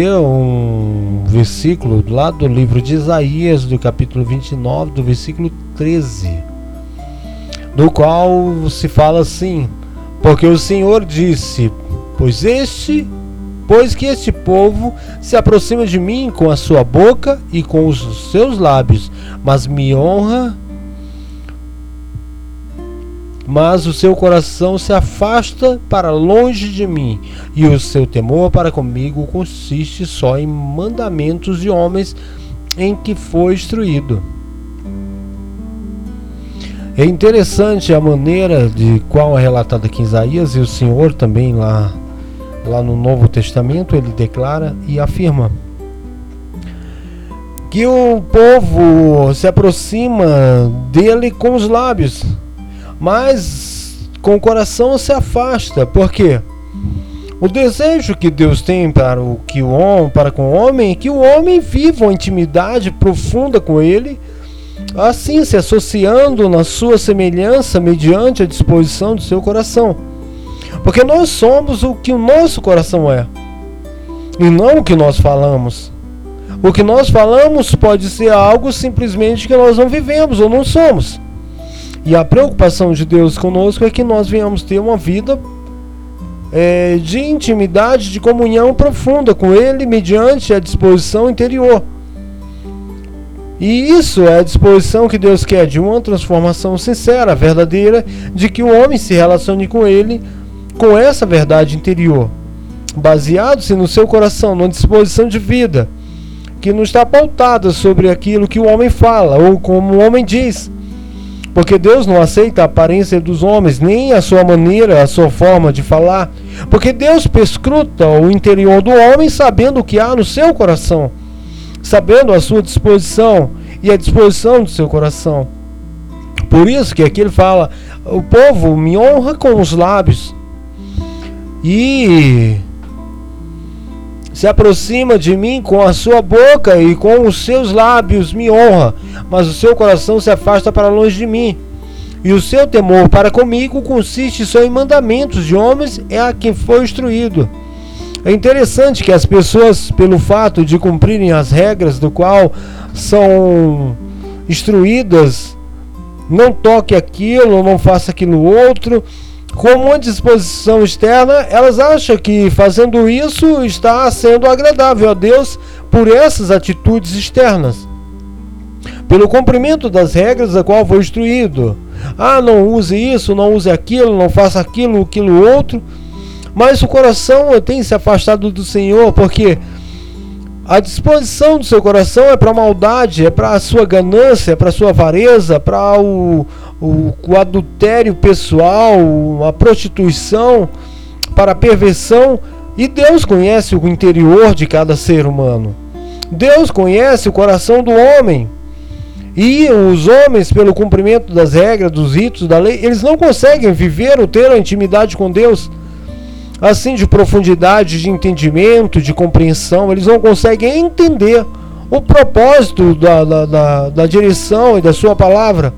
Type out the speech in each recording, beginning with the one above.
um versículo lá do livro de Isaías, do capítulo 29, do versículo 13, no qual se fala assim: Porque o Senhor disse: Pois este, pois que este povo se aproxima de mim com a sua boca e com os seus lábios, mas me honra mas o seu coração se afasta para longe de mim, e o seu temor para comigo consiste só em mandamentos de homens em que foi instruído. É interessante a maneira de qual é relatada aqui em Isaías, e o Senhor também lá, lá no Novo Testamento ele declara e afirma que o povo se aproxima dele com os lábios, mas com o coração se afasta. Por quê? O desejo que Deus tem para o que o homem, para com o homem, é que o homem viva uma intimidade profunda com ele, assim se associando na sua semelhança mediante a disposição do seu coração. Porque nós somos o que o nosso coração é, e não o que nós falamos. O que nós falamos pode ser algo simplesmente que nós não vivemos ou não somos. E a preocupação de Deus conosco é que nós venhamos ter uma vida é, de intimidade, de comunhão profunda com Ele, mediante a disposição interior. E isso é a disposição que Deus quer de uma transformação sincera, verdadeira, de que o homem se relacione com Ele com essa verdade interior, baseado-se no seu coração, numa disposição de vida que não está pautada sobre aquilo que o homem fala ou como o homem diz porque Deus não aceita a aparência dos homens, nem a sua maneira, a sua forma de falar. Porque Deus perscruta o interior do homem, sabendo o que há no seu coração, sabendo a sua disposição e a disposição do seu coração. Por isso que aqui ele fala: o povo me honra com os lábios. E se aproxima de mim com a sua boca e com os seus lábios me honra, mas o seu coração se afasta para longe de mim. E o seu temor para comigo consiste só em mandamentos de homens é a quem foi instruído. É interessante que as pessoas, pelo fato de cumprirem as regras do qual são instruídas, não toque aquilo, não faça aquilo outro, como uma disposição externa, elas acham que fazendo isso está sendo agradável a Deus por essas atitudes externas. Pelo cumprimento das regras a qual foi instruído. Ah, não use isso, não use aquilo, não faça aquilo, aquilo outro. Mas o coração tem se afastado do Senhor, porque a disposição do seu coração é para a maldade, é para a sua ganância, é para a sua avareza, para o, o, o adultério pessoal, a prostituição, para a perversão. E Deus conhece o interior de cada ser humano. Deus conhece o coração do homem. E os homens, pelo cumprimento das regras, dos ritos, da lei, eles não conseguem viver ou ter a intimidade com Deus assim de profundidade, de entendimento, de compreensão, eles não conseguem entender o propósito da, da, da, da direção e da sua palavra.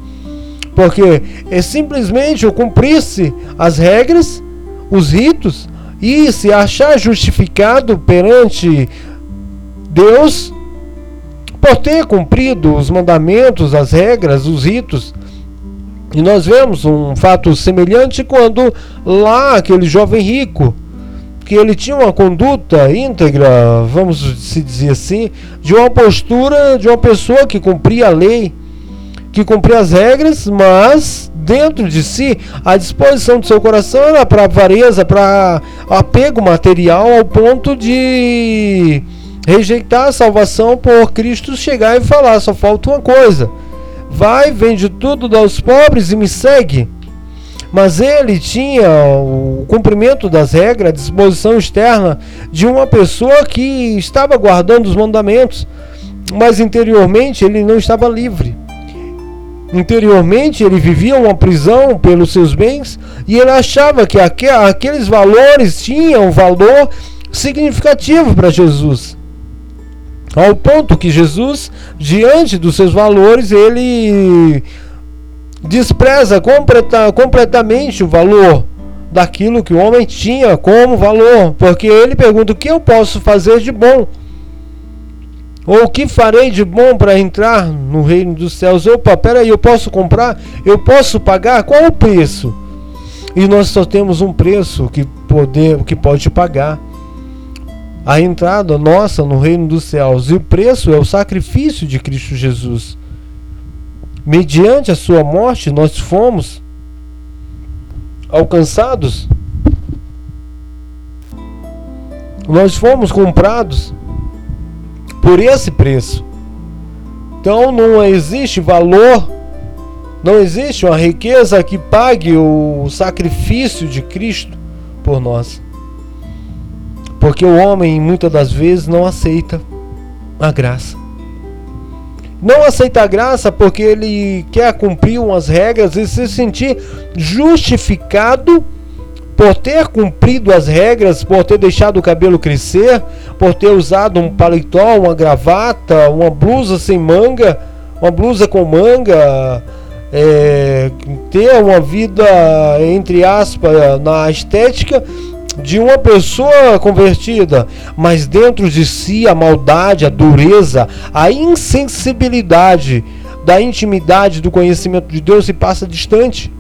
Porque é simplesmente o cumprir-se as regras, os ritos, e se achar justificado perante Deus por ter cumprido os mandamentos, as regras, os ritos. E nós vemos um fato semelhante quando lá aquele jovem rico, que ele tinha uma conduta íntegra, vamos se dizer assim, de uma postura de uma pessoa que cumpria a lei, que cumpria as regras, mas dentro de si a disposição do seu coração era para avareza, para apego material ao ponto de rejeitar a salvação por Cristo chegar e falar, só falta uma coisa. Vai, vende tudo, dá aos pobres e me segue. Mas ele tinha o cumprimento das regras, a disposição externa de uma pessoa que estava guardando os mandamentos, mas interiormente ele não estava livre. Interiormente ele vivia uma prisão pelos seus bens e ele achava que aqueles valores tinham valor significativo para Jesus. Ao ponto que Jesus, diante dos seus valores, ele despreza completa, completamente o valor daquilo que o homem tinha como valor, porque ele pergunta: o que eu posso fazer de bom? Ou o que farei de bom para entrar no reino dos céus? Opa, peraí, eu posso comprar? Eu posso pagar? Qual o preço? E nós só temos um preço que, poder, que pode pagar. A entrada nossa no reino dos céus. E o preço é o sacrifício de Cristo Jesus. Mediante a sua morte, nós fomos alcançados. Nós fomos comprados por esse preço. Então não existe valor, não existe uma riqueza que pague o sacrifício de Cristo por nós. Porque o homem muitas das vezes não aceita a graça. Não aceita a graça porque ele quer cumprir umas regras e se sentir justificado por ter cumprido as regras, por ter deixado o cabelo crescer, por ter usado um paletó, uma gravata, uma blusa sem manga, uma blusa com manga, é, ter uma vida, entre aspas, na estética de uma pessoa convertida, mas dentro de si a maldade, a dureza, a insensibilidade da intimidade do conhecimento de Deus se passa distante.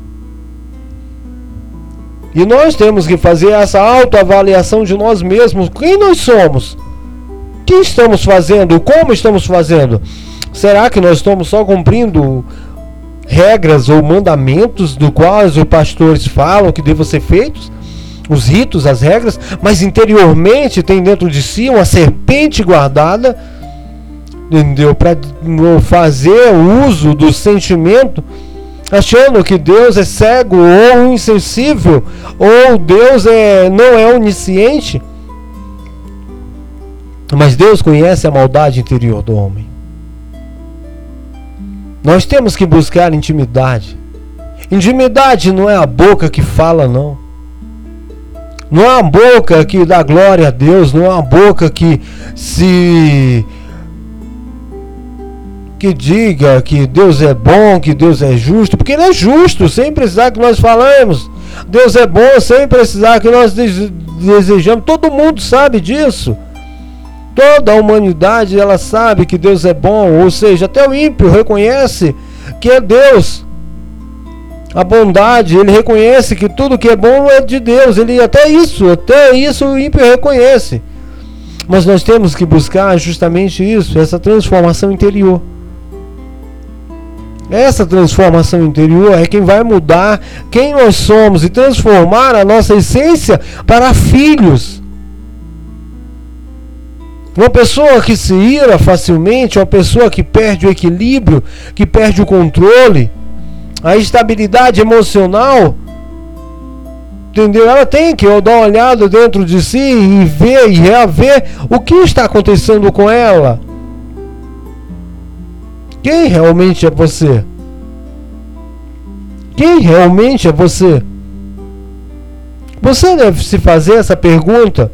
E nós temos que fazer essa autoavaliação de nós mesmos. Quem nós somos? O que estamos fazendo? Como estamos fazendo? Será que nós estamos só cumprindo regras ou mandamentos do quais os pastores falam que devem ser feitos? Os ritos, as regras, mas interiormente tem dentro de si uma serpente guardada, entendeu? Para fazer uso do sentimento achando que Deus é cego ou insensível, ou Deus é, não é onisciente. Mas Deus conhece a maldade interior do homem. Nós temos que buscar intimidade. Intimidade não é a boca que fala, não. Não é a boca que dá glória a Deus, não é a boca que se que diga que Deus é bom, que Deus é justo, porque Ele é justo, sem precisar que nós falemos. Deus é bom sem precisar que nós desejamos. Todo mundo sabe disso. Toda a humanidade ela sabe que Deus é bom, ou seja, até o ímpio reconhece que é Deus. A bondade, ele reconhece que tudo que é bom é de Deus. Ele até isso, até isso o ímpio reconhece. Mas nós temos que buscar justamente isso, essa transformação interior. Essa transformação interior é quem vai mudar quem nós somos e transformar a nossa essência para filhos. Uma pessoa que se ira facilmente, uma pessoa que perde o equilíbrio, que perde o controle, a estabilidade emocional, entendeu? Ela tem que dar uma olhada dentro de si e ver e reaver o que está acontecendo com ela. Quem realmente é você? Quem realmente é você? Você deve se fazer essa pergunta.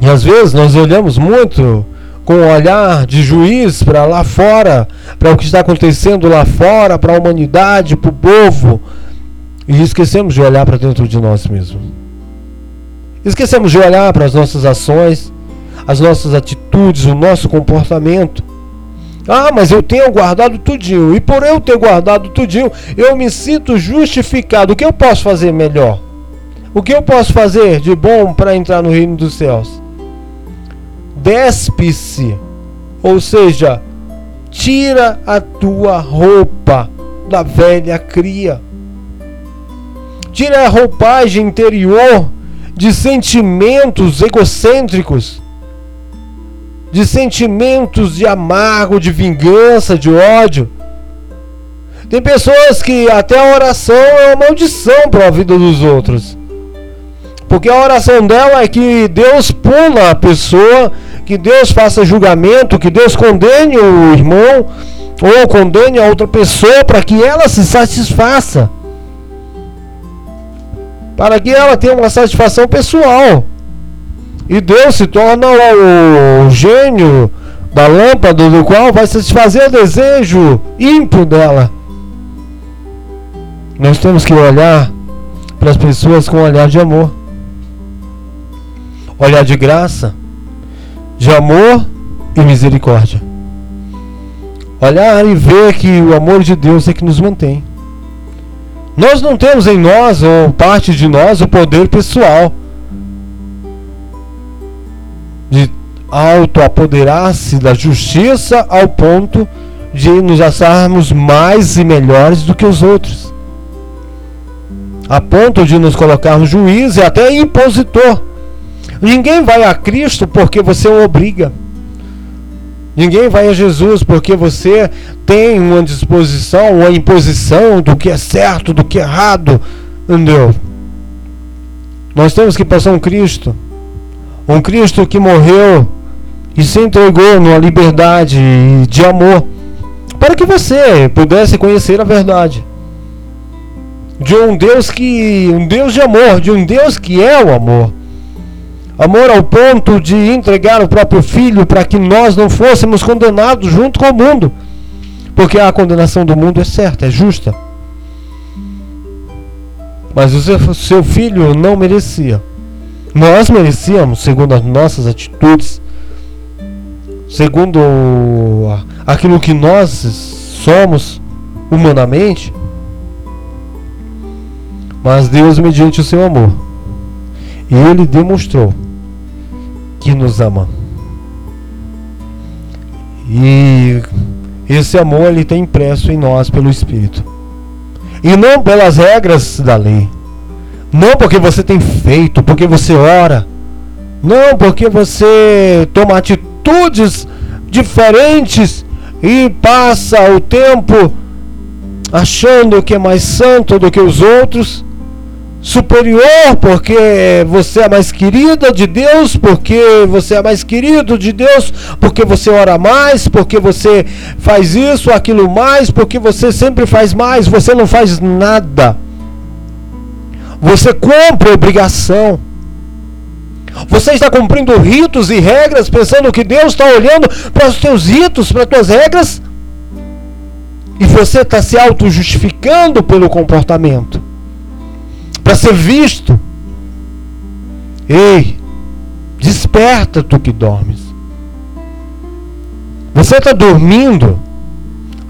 E às vezes nós olhamos muito com o olhar de juiz para lá fora, para o que está acontecendo lá fora, para a humanidade, para o povo, e esquecemos de olhar para dentro de nós mesmos. Esquecemos de olhar para as nossas ações, as nossas atitudes, o nosso comportamento. Ah, mas eu tenho guardado tudinho. E por eu ter guardado tudinho, eu me sinto justificado. O que eu posso fazer melhor? O que eu posso fazer de bom para entrar no reino dos céus? Despe-se. Ou seja, tira a tua roupa da velha cria. Tira a roupagem interior de sentimentos egocêntricos de sentimentos de amargo, de vingança, de ódio. Tem pessoas que até a oração é uma maldição para a vida dos outros. Porque a oração dela é que Deus pula a pessoa, que Deus faça julgamento, que Deus condene o irmão ou condene a outra pessoa para que ela se satisfaça. Para que ela tenha uma satisfação pessoal. E Deus se torna o, gênio da lâmpada do qual vai satisfazer o desejo ímpio dela. Nós temos que olhar para as pessoas com um olhar de amor, olhar de graça, de amor e misericórdia. Olhar e ver que o amor de Deus é que nos mantém. Nós não temos em nós, ou parte de nós, o poder pessoal de auto-apoderar-se da justiça ao ponto de nos acharmos mais e melhores do que os outros. A ponto de nos colocarmos juiz e até impositor. Ninguém vai a Cristo porque você o obriga. Ninguém vai a Jesus porque você tem uma disposição, uma imposição do que é certo, do que é errado. Entendeu? Nós temos que passar um Cristo. Um Cristo que morreu e se entregou numa liberdade de amor para que você pudesse conhecer a verdade de um Deus que um Deus de amor, de um Deus que é o amor. Amor ao ponto de entregar o próprio filho para que nós não fôssemos condenados junto com o mundo. Porque a condenação do mundo é certa, é justa. Mas o seu, seu filho não merecia. Nós merecíamos, segundo as nossas atitudes, segundo aquilo que nós somos humanamente. Mas Deus, mediante o seu amor, ele demonstrou que nos ama. E esse amor ele tem impresso em nós pelo Espírito. E não pelas regras da lei. Não porque você tem feito, porque você ora. Não porque você toma atitudes diferentes e passa o tempo achando que é mais santo do que os outros, superior porque você é mais querida de Deus, porque você é mais querido de Deus, porque você ora mais, porque você faz isso, aquilo mais, porque você sempre faz mais, você não faz nada. Você cumpre obrigação. Você está cumprindo ritos e regras, pensando que Deus está olhando para os teus ritos, para as tuas regras, e você está se auto-justificando pelo comportamento para ser visto. Ei, desperta tu que dormes. Você está dormindo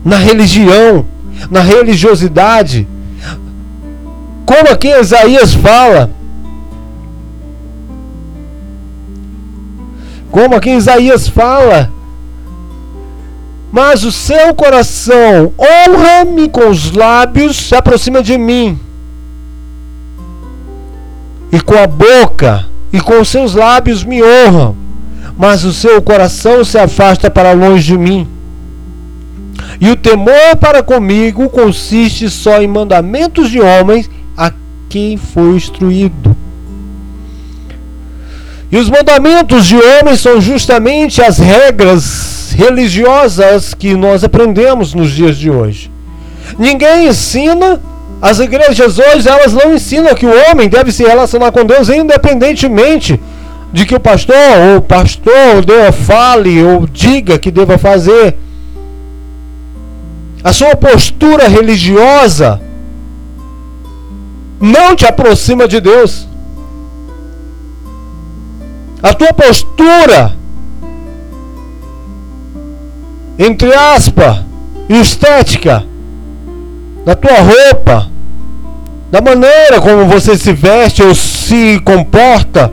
na religião, na religiosidade. Como aqui Isaías fala, Como aqui Isaías fala. Mas o seu coração honra-me com os lábios, se aproxima de mim. E com a boca e com os seus lábios me honram. Mas o seu coração se afasta para longe de mim. E o temor para comigo consiste só em mandamentos de homens quem foi instruído. E os mandamentos de homens são justamente as regras religiosas que nós aprendemos nos dias de hoje. Ninguém ensina, as igrejas hoje elas não ensinam que o homem deve se relacionar com Deus independentemente de que o pastor ou o pastor deva fale ou diga que deva fazer. A sua postura religiosa não te aproxima de Deus. A tua postura, entre aspas, estética, da tua roupa, da maneira como você se veste ou se comporta,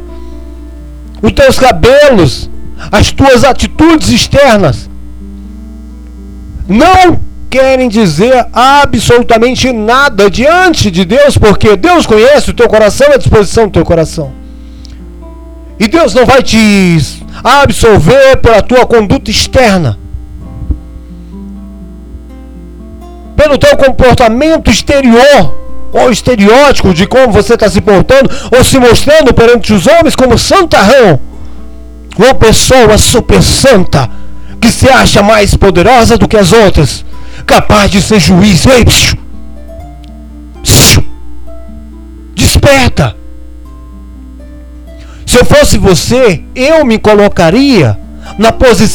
os teus cabelos, as tuas atitudes externas, não querem dizer absolutamente nada diante de Deus, porque Deus conhece o teu coração e a disposição do teu coração. E Deus não vai te absolver pela tua conduta externa. Pelo teu comportamento exterior ou estereótipo de como você está se portando ou se mostrando perante os homens como santarrão. Uma pessoa super santa que se acha mais poderosa do que as outras, capaz de ser juiz. Ei, psiu, psiu, desperta. Se eu fosse você, eu me colocaria na posição